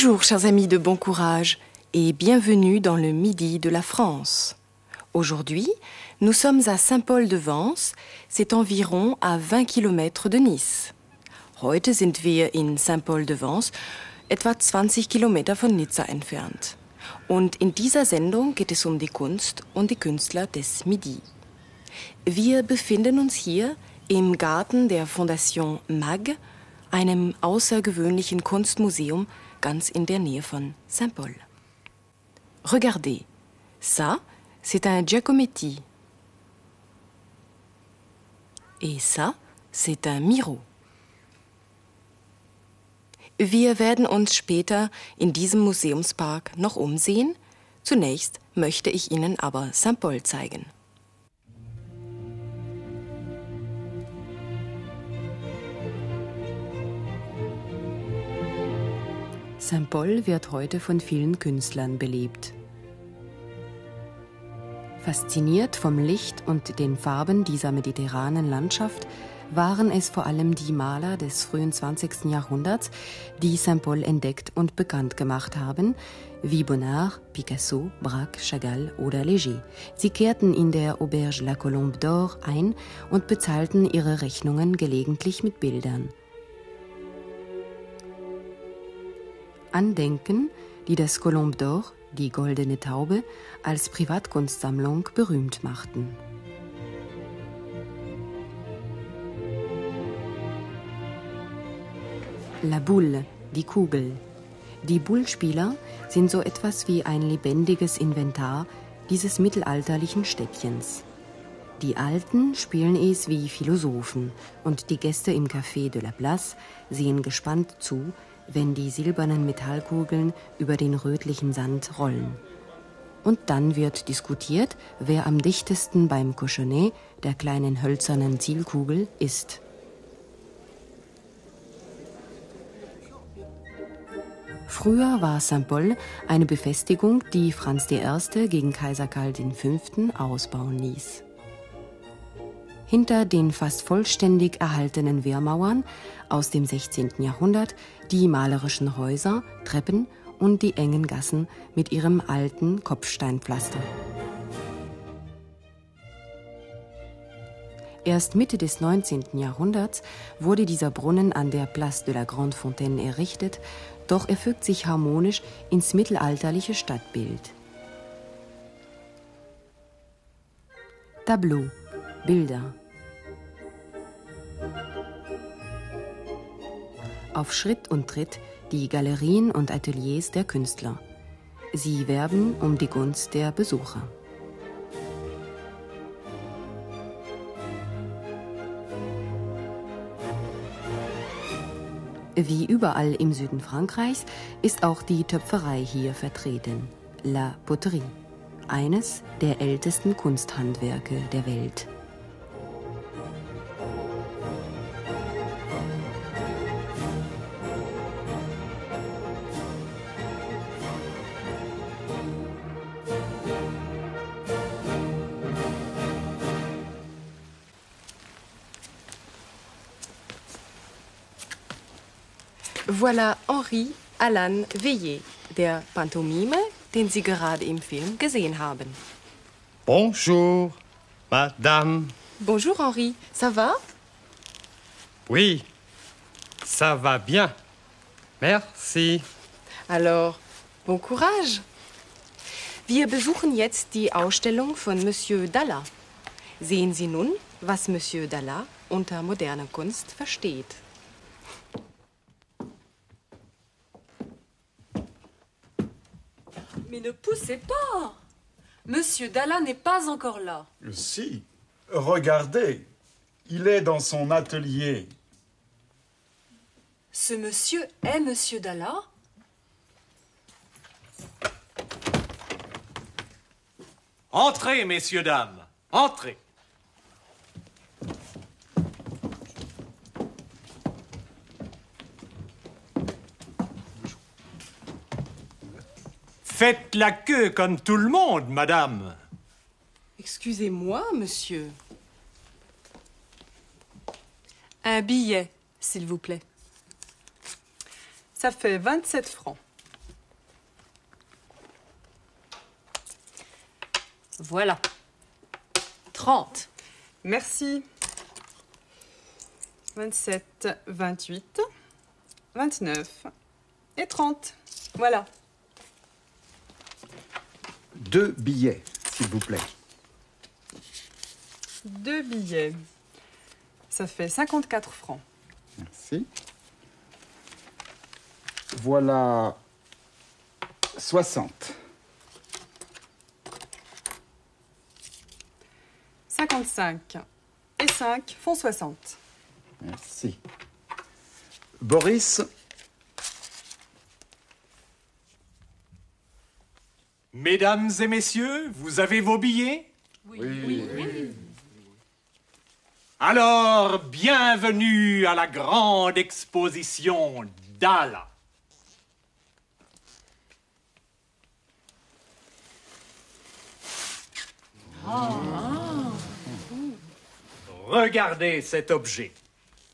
Bonjour, chers amis de bon courage, et bienvenue dans le Midi de la France. Aujourd'hui, nous sommes à Saint-Paul-de-Vence, c'est environ à 20 km de Nice. Heute sind wir in Saint-Paul-de-Vence, etwa 20 Kilometer von Nizza entfernt. Und in dieser Sendung geht es um die Kunst und die Künstler des Midi. Wir befinden uns hier im Garten der Fondation MAG, einem außergewöhnlichen Kunstmuseum ganz in der Nähe von Saint-Paul. Regardez, ça, c'est un Giacometti. Et ça, c'est un Miro. Wir werden uns später in diesem Museumspark noch umsehen. Zunächst möchte ich Ihnen aber Saint-Paul zeigen. Saint-Paul wird heute von vielen Künstlern belebt. Fasziniert vom Licht und den Farben dieser mediterranen Landschaft waren es vor allem die Maler des frühen 20. Jahrhunderts, die Saint-Paul entdeckt und bekannt gemacht haben, wie Bonnard, Picasso, Braque, Chagall oder Léger. Sie kehrten in der Auberge La Colombe d'Or ein und bezahlten ihre Rechnungen gelegentlich mit Bildern. Andenken, die das Colombe d'Or, die Goldene Taube, als Privatkunstsammlung berühmt machten. La Boule, die Kugel. Die Bullspieler sind so etwas wie ein lebendiges Inventar dieses mittelalterlichen Städtchens. Die Alten spielen es wie Philosophen und die Gäste im Café de la Place sehen gespannt zu, wenn die silbernen Metallkugeln über den rötlichen Sand rollen. Und dann wird diskutiert, wer am dichtesten beim Cochonnet, der kleinen hölzernen Zielkugel, ist. Früher war St. Paul eine Befestigung, die Franz I. gegen Kaiser Karl V. ausbauen ließ. Hinter den fast vollständig erhaltenen Wehrmauern aus dem 16. Jahrhundert die malerischen Häuser, Treppen und die engen Gassen mit ihrem alten Kopfsteinpflaster. Erst Mitte des 19. Jahrhunderts wurde dieser Brunnen an der Place de la Grande Fontaine errichtet doch er fügt sich harmonisch ins mittelalterliche Stadtbild. Tableau, Bilder. Auf Schritt und Tritt die Galerien und Ateliers der Künstler. Sie werben um die Gunst der Besucher. Wie überall im Süden Frankreichs ist auch die Töpferei hier vertreten. La Poterie, eines der ältesten Kunsthandwerke der Welt. Voilà Henri Alan Veillet, der Pantomime, den Sie gerade im Film gesehen haben. Bonjour, Madame. Bonjour Henri, ça va? Oui, ça va bien. Merci. Alors, bon courage. Wir besuchen jetzt die Ausstellung von Monsieur Dalla. Sehen Sie nun, was Monsieur Dalla unter moderner Kunst versteht. Mais ne poussez pas Monsieur Dalla n'est pas encore là. Si. Regardez. Il est dans son atelier. Ce monsieur est Monsieur Dalla Entrez, messieurs, dames. Entrez. Faites la queue comme tout le monde, madame. Excusez-moi, monsieur. Un billet, s'il vous plaît. Ça fait 27 francs. Voilà. 30. Merci. 27, 28, 29 et 30. Voilà. Deux billets, s'il vous plaît. Deux billets. Ça fait 54 francs. Merci. Voilà 60. 55 et 5 font 60. Merci. Boris, Mesdames et messieurs, vous avez vos billets? Alors, bienvenue à la grande exposition d'Ala. Regardez cet objet.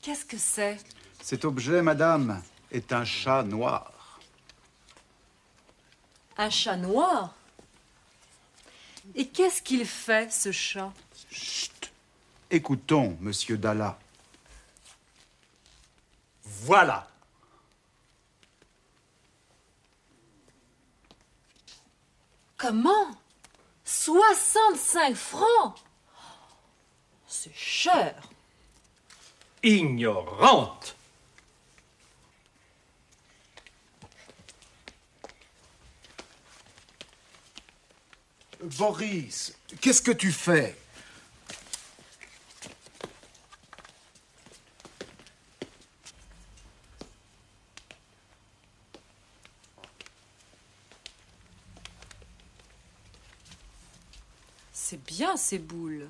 Qu'est-ce que c'est? Cet objet, madame, est un chat noir. Un chat noir Et qu'est-ce qu'il fait, ce chat? Chut Écoutons, monsieur Dalla. Voilà. Comment? 65 francs C'est cher. Ignorante. Boris, qu'est-ce que tu fais? C'est bien ces boules.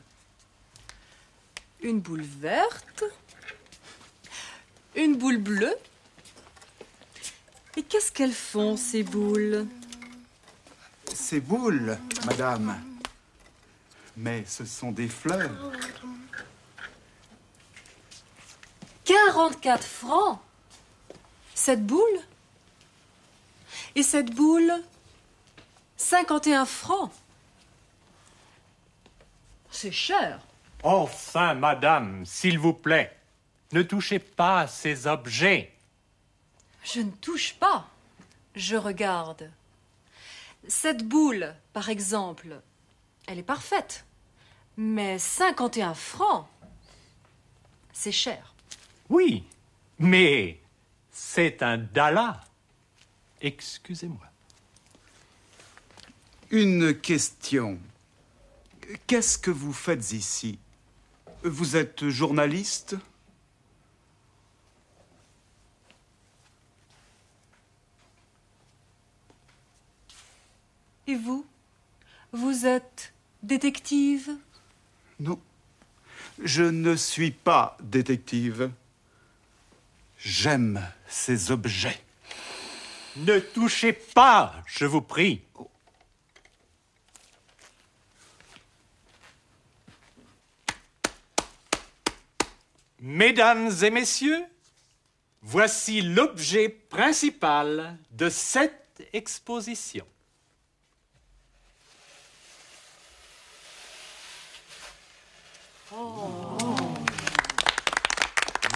Une boule verte, une boule bleue. Et qu'est-ce qu'elles font, ces boules? Ces boules, madame. Mais ce sont des fleurs. 44 francs Cette boule Et cette boule 51 francs C'est cher. Enfin, madame, s'il vous plaît, ne touchez pas à ces objets. Je ne touche pas. Je regarde. Cette boule, par exemple, elle est parfaite. Mais 51 francs, c'est cher. Oui, mais c'est un dala. Excusez-moi. Une question. Qu'est-ce que vous faites ici? Vous êtes journaliste? Et vous? Vous êtes détective? Non. Je ne suis pas détective. J'aime ces objets. Ne touchez pas, je vous prie. Mesdames et messieurs, voici l'objet principal de cette exposition.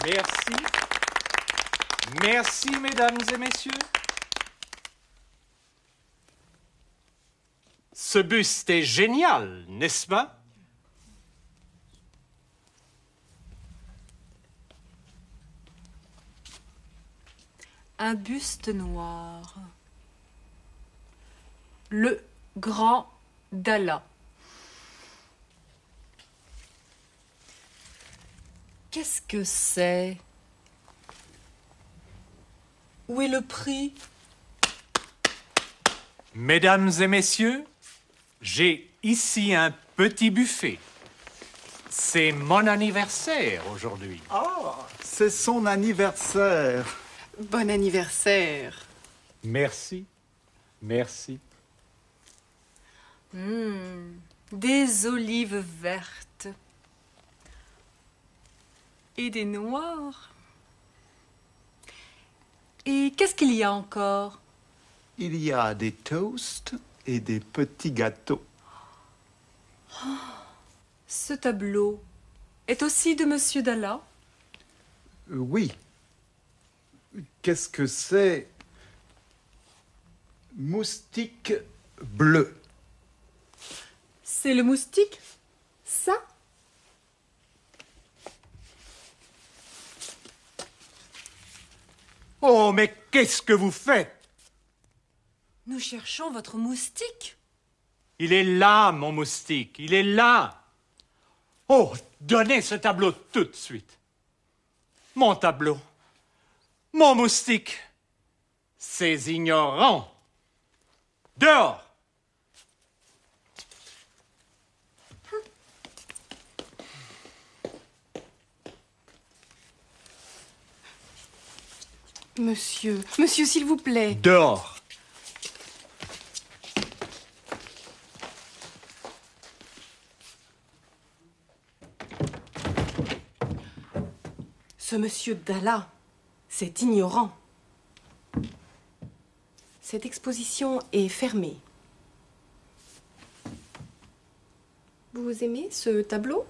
Merci. Merci, mesdames et messieurs. Ce buste est génial, n'est-ce pas? Un buste noir. Le grand Dalla. Qu'est-ce que c'est? Où est le prix? Mesdames et messieurs, j'ai ici un petit buffet. C'est mon anniversaire aujourd'hui. C'est son anniversaire. Bon anniversaire. Merci. Merci. Hmm, Des olives vertes. Et des noires. Et qu'est-ce qu'il y a encore? Il y a des toasts et des petits gâteaux. Ce tableau est aussi de Monsieur Dalla? Euh, oui. Qu'est-ce que c'est? Moustique bleu. C'est le moustique? Ça? Oh, mais qu'est-ce que vous faites? Nous cherchons votre moustique. Il est là, mon moustique, il est là. Oh, donnez ce tableau tout de suite. Mon tableau, mon moustique, ces ignorants. Dehors Monsieur, monsieur, s'il vous plaît. Dehors Ce monsieur Dalla, c'est ignorant. Cette exposition est fermée. Vous aimez ce tableau?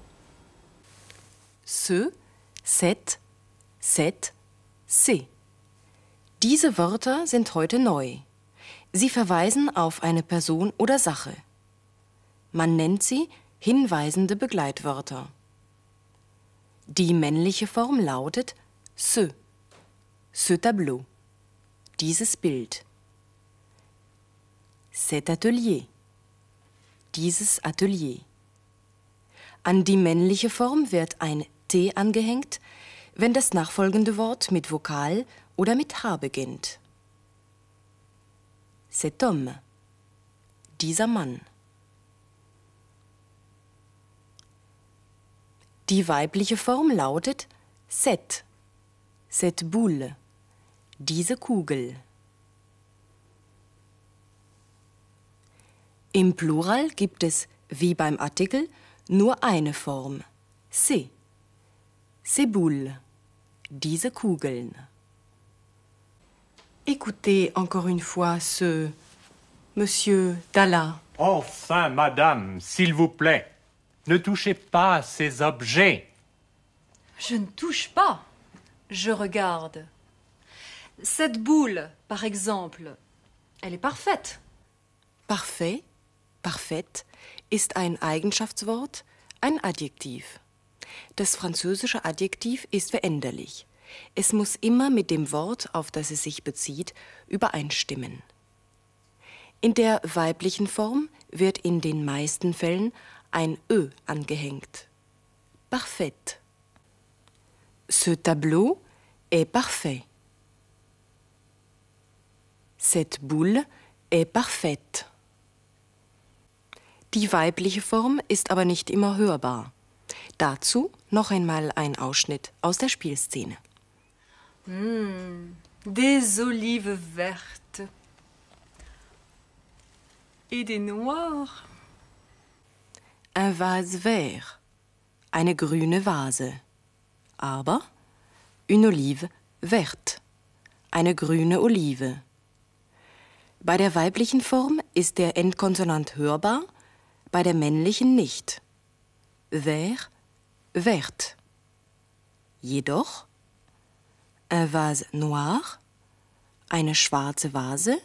Ce, cette, cette, C. Diese Wörter sind heute neu. Sie verweisen auf eine Person oder Sache. Man nennt sie hinweisende Begleitwörter. Die männliche Form lautet ce, ce tableau, dieses Bild. Cet atelier, dieses Atelier. An die männliche Form wird ein T angehängt, wenn das nachfolgende Wort mit Vokal oder mit H beginnt. Cet homme, dieser Mann. Die weibliche Form lautet cette, cette boule, diese Kugel. Im Plural gibt es, wie beim Artikel, nur eine Form, c'est, ces boules, diese Kugeln. Écoutez encore une fois ce Monsieur Dalla. Enfin, madame, s'il vous plaît, ne touchez pas à ces objets. Je ne touche pas. Je regarde. Cette boule, par exemple, elle est parfaite. Parfait, parfaite ist ein Eigenschaftswort, ein Adjektiv. Das französische Adjektiv ist veränderlich. Es muss immer mit dem Wort, auf das es sich bezieht, übereinstimmen. In der weiblichen Form wird in den meisten Fällen ein Ö angehängt. Parfait. Ce tableau est parfait. Cette boule est parfaite. Die weibliche Form ist aber nicht immer hörbar. Dazu noch einmal ein Ausschnitt aus der Spielszene. Des olives vertes. Et des noires. Un vase vert, eine grüne Vase. Aber une olive verte, eine grüne Olive. Bei der weiblichen Form ist der Endkonsonant hörbar, bei der männlichen nicht. Vert, verte. Jedoch un vase noir, eine schwarze Vase,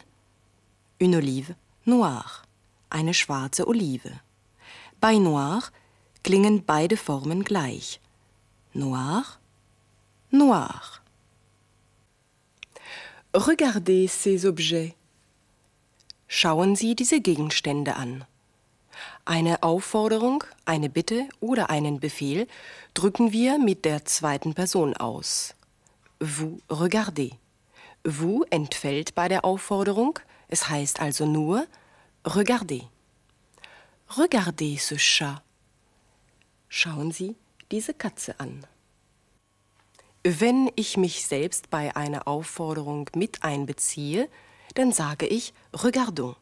une olive noire, eine schwarze Olive. Bei noir klingen beide Formen gleich. Noir, noir. Regardez ces objets. Schauen Sie diese Gegenstände an. Eine Aufforderung, eine Bitte oder einen Befehl drücken wir mit der zweiten Person aus. Vous regardez. Vous entfällt bei der Aufforderung, es heißt also nur regardez. Regardez ce chat. Schauen Sie diese Katze an. Wenn ich mich selbst bei einer Aufforderung mit einbeziehe, dann sage ich regardons.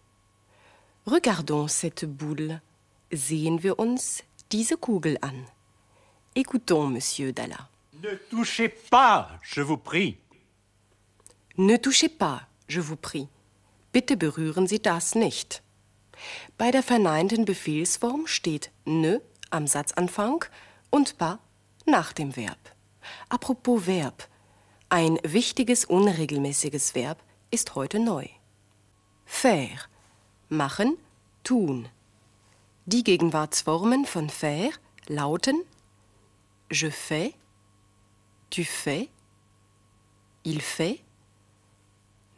Regardons cette boule. Sehen wir uns diese Kugel an. Écoutons, Monsieur Dalla. Ne touchez pas, je vous prie. Ne touchez pas, je vous prie. Bitte berühren Sie das nicht. Bei der verneinten Befehlsform steht ne am Satzanfang und pas nach dem Verb. Apropos Verb. Ein wichtiges unregelmäßiges Verb ist heute neu. Faire. Machen, tun. Die Gegenwartsformen von faire lauten je fais, tu fais, il fait,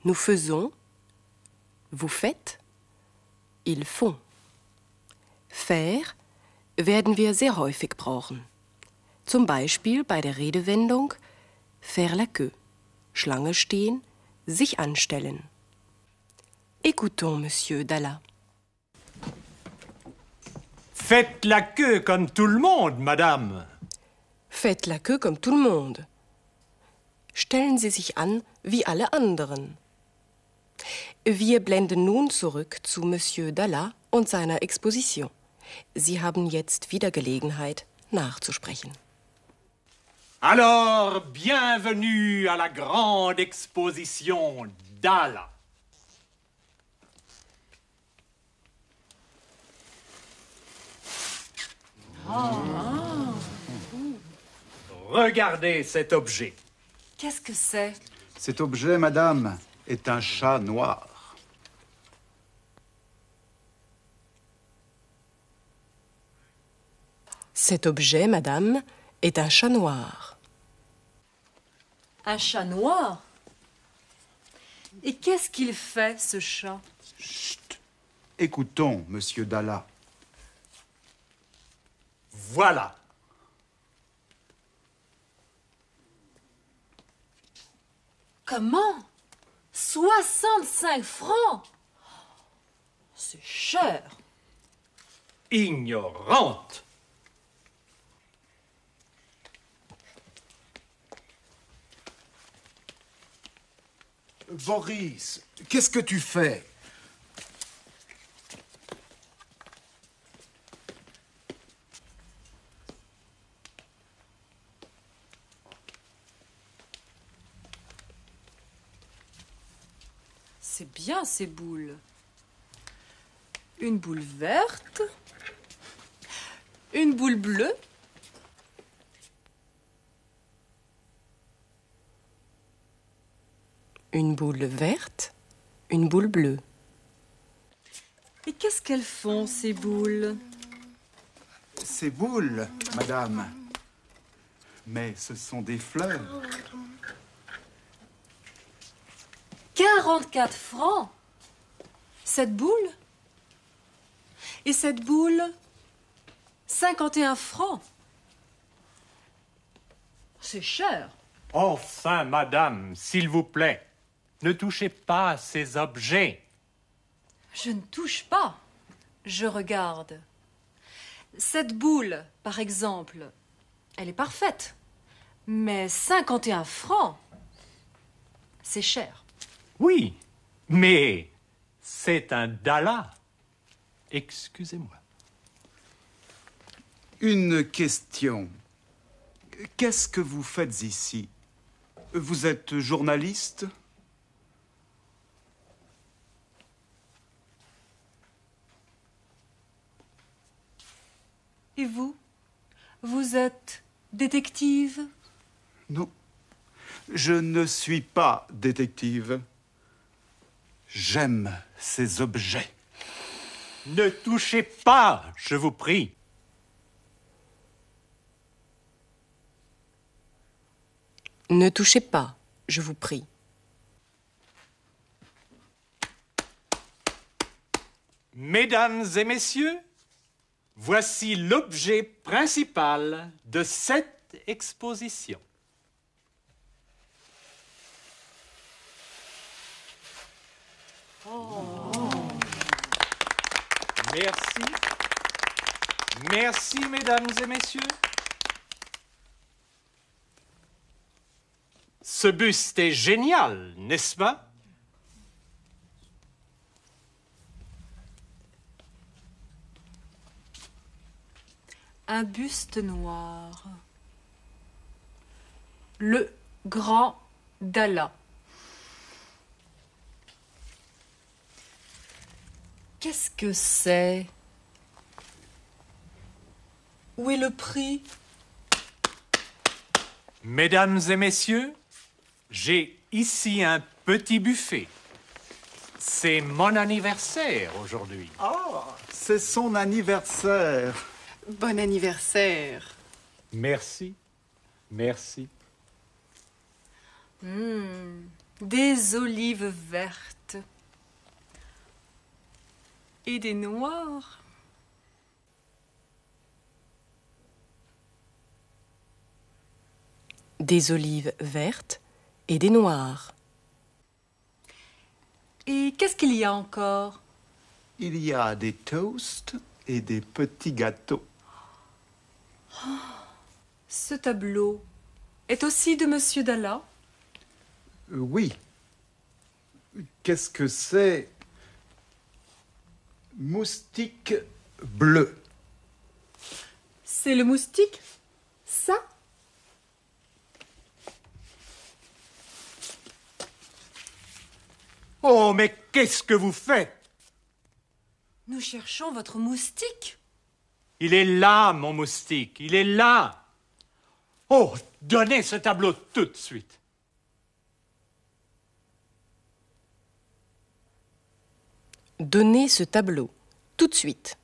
nous faisons, vous faites, ils font. Faire werden wir sehr häufig brauchen. Zum Beispiel bei der Redewendung faire la queue, Schlange stehen, sich anstellen. Écoutons Monsieur Dalla. Faites la queue comme tout le monde, madame. Faites la queue comme tout le monde. Stellen Sie sich an wie alle anderen. Wir blenden nun zurück zu Monsieur Dalla und seiner Exposition. Sie haben jetzt wieder Gelegenheit, nachzusprechen. Alors, bienvenue à la grande exposition d'Ala. Regardez cet objet. Qu'est-ce que c'est? Cet objet, madame, est un chat noir. Cet objet, madame, est un chat noir. Un chat noir? Et qu'est-ce qu'il fait, ce chat? Chut Écoutons, monsieur Dalla. Voilà. Comment? 65 francs? C'est cher. Ignorante. Boris, qu'est-ce que tu fais C'est ces boules? Une boule verte. Une boule bleue. Une boule verte, une boule bleue. Et qu'est-ce qu'elles font, ces boules? Ces boules, madame. Mais ce sont des fleurs. 44 francs Cette boule Et cette boule 51 francs C'est cher. Enfin, madame, s'il vous plaît, ne touchez pas à ces objets. Je ne touche pas. Je regarde. Cette boule, par exemple, elle est parfaite. Mais 51 francs, c'est cher. Oui, mais c'est un dala. Excusez-moi. Une question. Qu'est-ce que vous faites ici? Vous êtes journaliste? Et vous? Vous êtes détective? Non. Je ne suis pas détective. J'aime ces objets. Ne touchez pas, je vous prie. Ne touchez pas, je vous prie. Mesdames et messieurs, voici l'objet principal de cette exposition. Merci. Merci, mesdames et messieurs. Ce buste est génial, n'est-ce pas? Un buste noir. Le grand Dalla. Qu'est-ce que c'est? Où est le prix? Mesdames et messieurs, j'ai ici un petit buffet. C'est mon anniversaire aujourd'hui. Ah, c'est son anniversaire. Bon anniversaire. Merci. Merci. Des olives vertes. Et des noirs. Des olives vertes et des noires. Et qu'est-ce qu'il y a encore? Il y a des toasts et des petits gâteaux. Ce tableau est aussi de Monsieur Dalla Euh, Oui. Qu'est-ce que c'est? Moustique bleu. C'est le moustique Ça? Oh, mais qu'est-ce que vous faites? Nous cherchons votre moustique. Il est là, mon moustique. Il est là. Oh, donnez ce tableau tout de suite. Donnez ce tableau, tout de suite.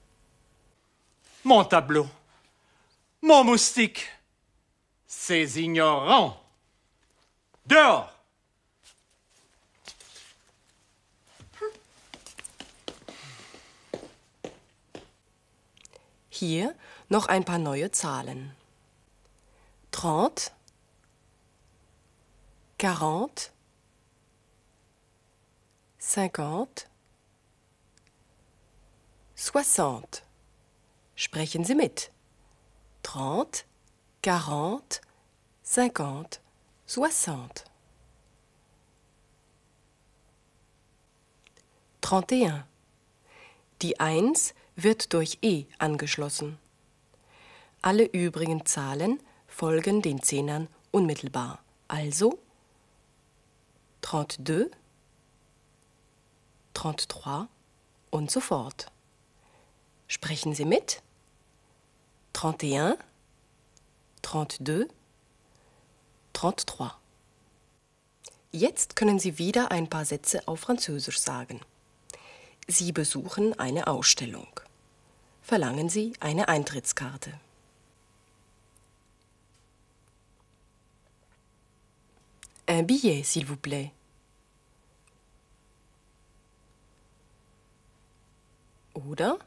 Mon tableau. Mon moustique. Ces ignorants. Dehors. Hier noch ein paar neue Zahlen. 30, 40, 50, 60. Sprechen Sie mit. 30, 40, 50, 60. 31. Die 1 wird durch E angeschlossen. Alle übrigen Zahlen folgen den Zehnern unmittelbar. Also 32, 33 und so fort. Sprechen Sie mit? 31, 32, 33. Jetzt können Sie wieder ein paar Sätze auf Französisch sagen. Sie besuchen eine Ausstellung. Verlangen Sie eine Eintrittskarte. Un billet, s'il vous plaît. Oder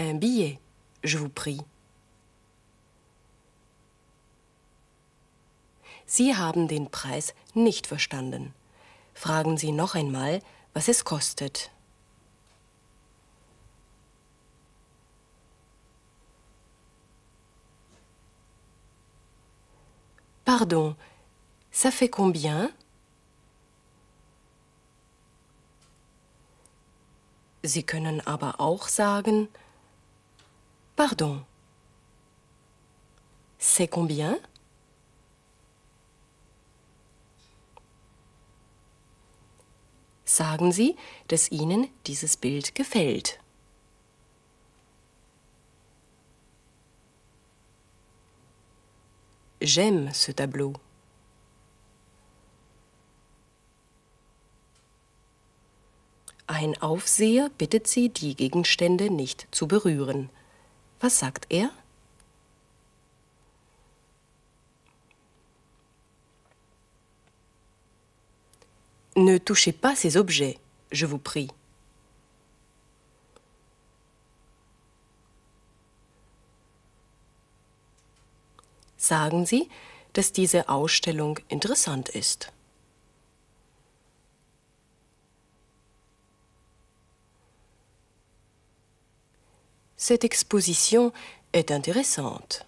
un billet, je vous prie. Sie haben den Preis nicht verstanden. Fragen Sie noch einmal, was es kostet. Pardon, ça fait combien Sie können aber auch sagen Pardon. C'est combien Sagen Sie, dass Ihnen dieses Bild gefällt. J'aime ce tableau. Ein Aufseher bittet Sie, die Gegenstände nicht zu berühren. Was sagt er? Ne touchez pas ces objets, je vous prie. Sagen Sie, dass diese Ausstellung interessant ist. Cette exposition est intéressante.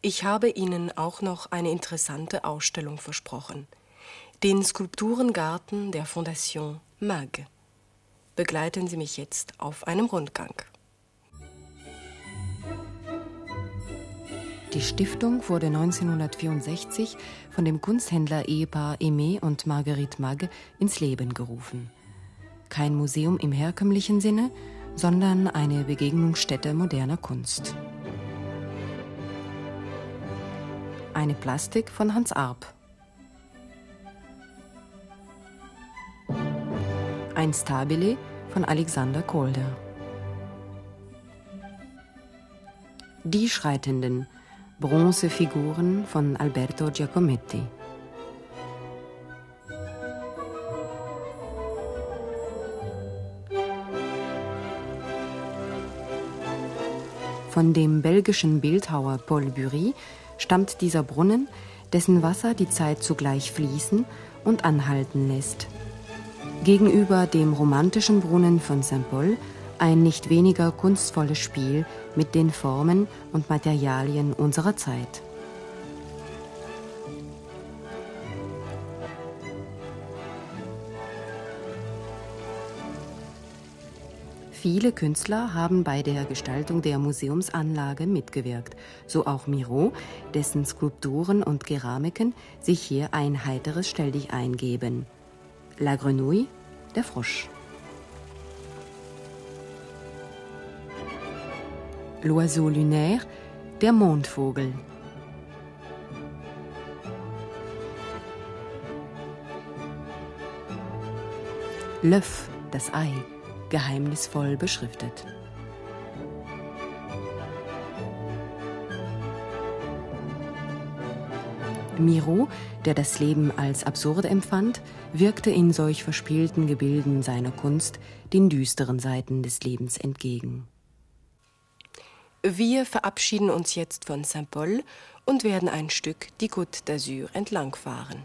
Ich habe Ihnen auch noch eine interessante Ausstellung versprochen. Den Skulpturengarten der Fondation MAG. Begleiten Sie mich jetzt auf einem Rundgang. Die Stiftung wurde 1964 von dem Kunsthändler-Ehepaar Aimé und Marguerite Magge ins Leben gerufen. Kein Museum im herkömmlichen Sinne, sondern eine Begegnungsstätte moderner Kunst. Eine Plastik von Hans Arp. Ein Stabile von Alexander Kolder. Die Schreitenden, Bronzefiguren von Alberto Giacometti. Von dem belgischen Bildhauer Paul Bury stammt dieser Brunnen, dessen Wasser die Zeit zugleich fließen und anhalten lässt. Gegenüber dem romantischen Brunnen von St. Paul ein nicht weniger kunstvolles Spiel mit den Formen und Materialien unserer Zeit. Viele Künstler haben bei der Gestaltung der Museumsanlage mitgewirkt, so auch Miro, dessen Skulpturen und Keramiken sich hier ein heiteres Stelldichein geben. La Grenouille, der Frosch. L'oiseau lunaire, der Mondvogel. L'œuf, das Ei, geheimnisvoll beschriftet. Miro, der das Leben als absurd empfand, wirkte in solch verspielten Gebilden seiner Kunst den düsteren Seiten des Lebens entgegen. Wir verabschieden uns jetzt von Saint-Paul und werden ein Stück die Côte d'Azur entlangfahren.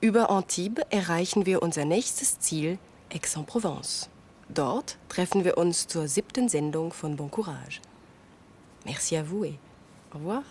Über Antibes erreichen wir unser nächstes Ziel, Aix-en-Provence. Dort treffen wir uns zur siebten Sendung von Bon Courage. Merci à vous et au revoir.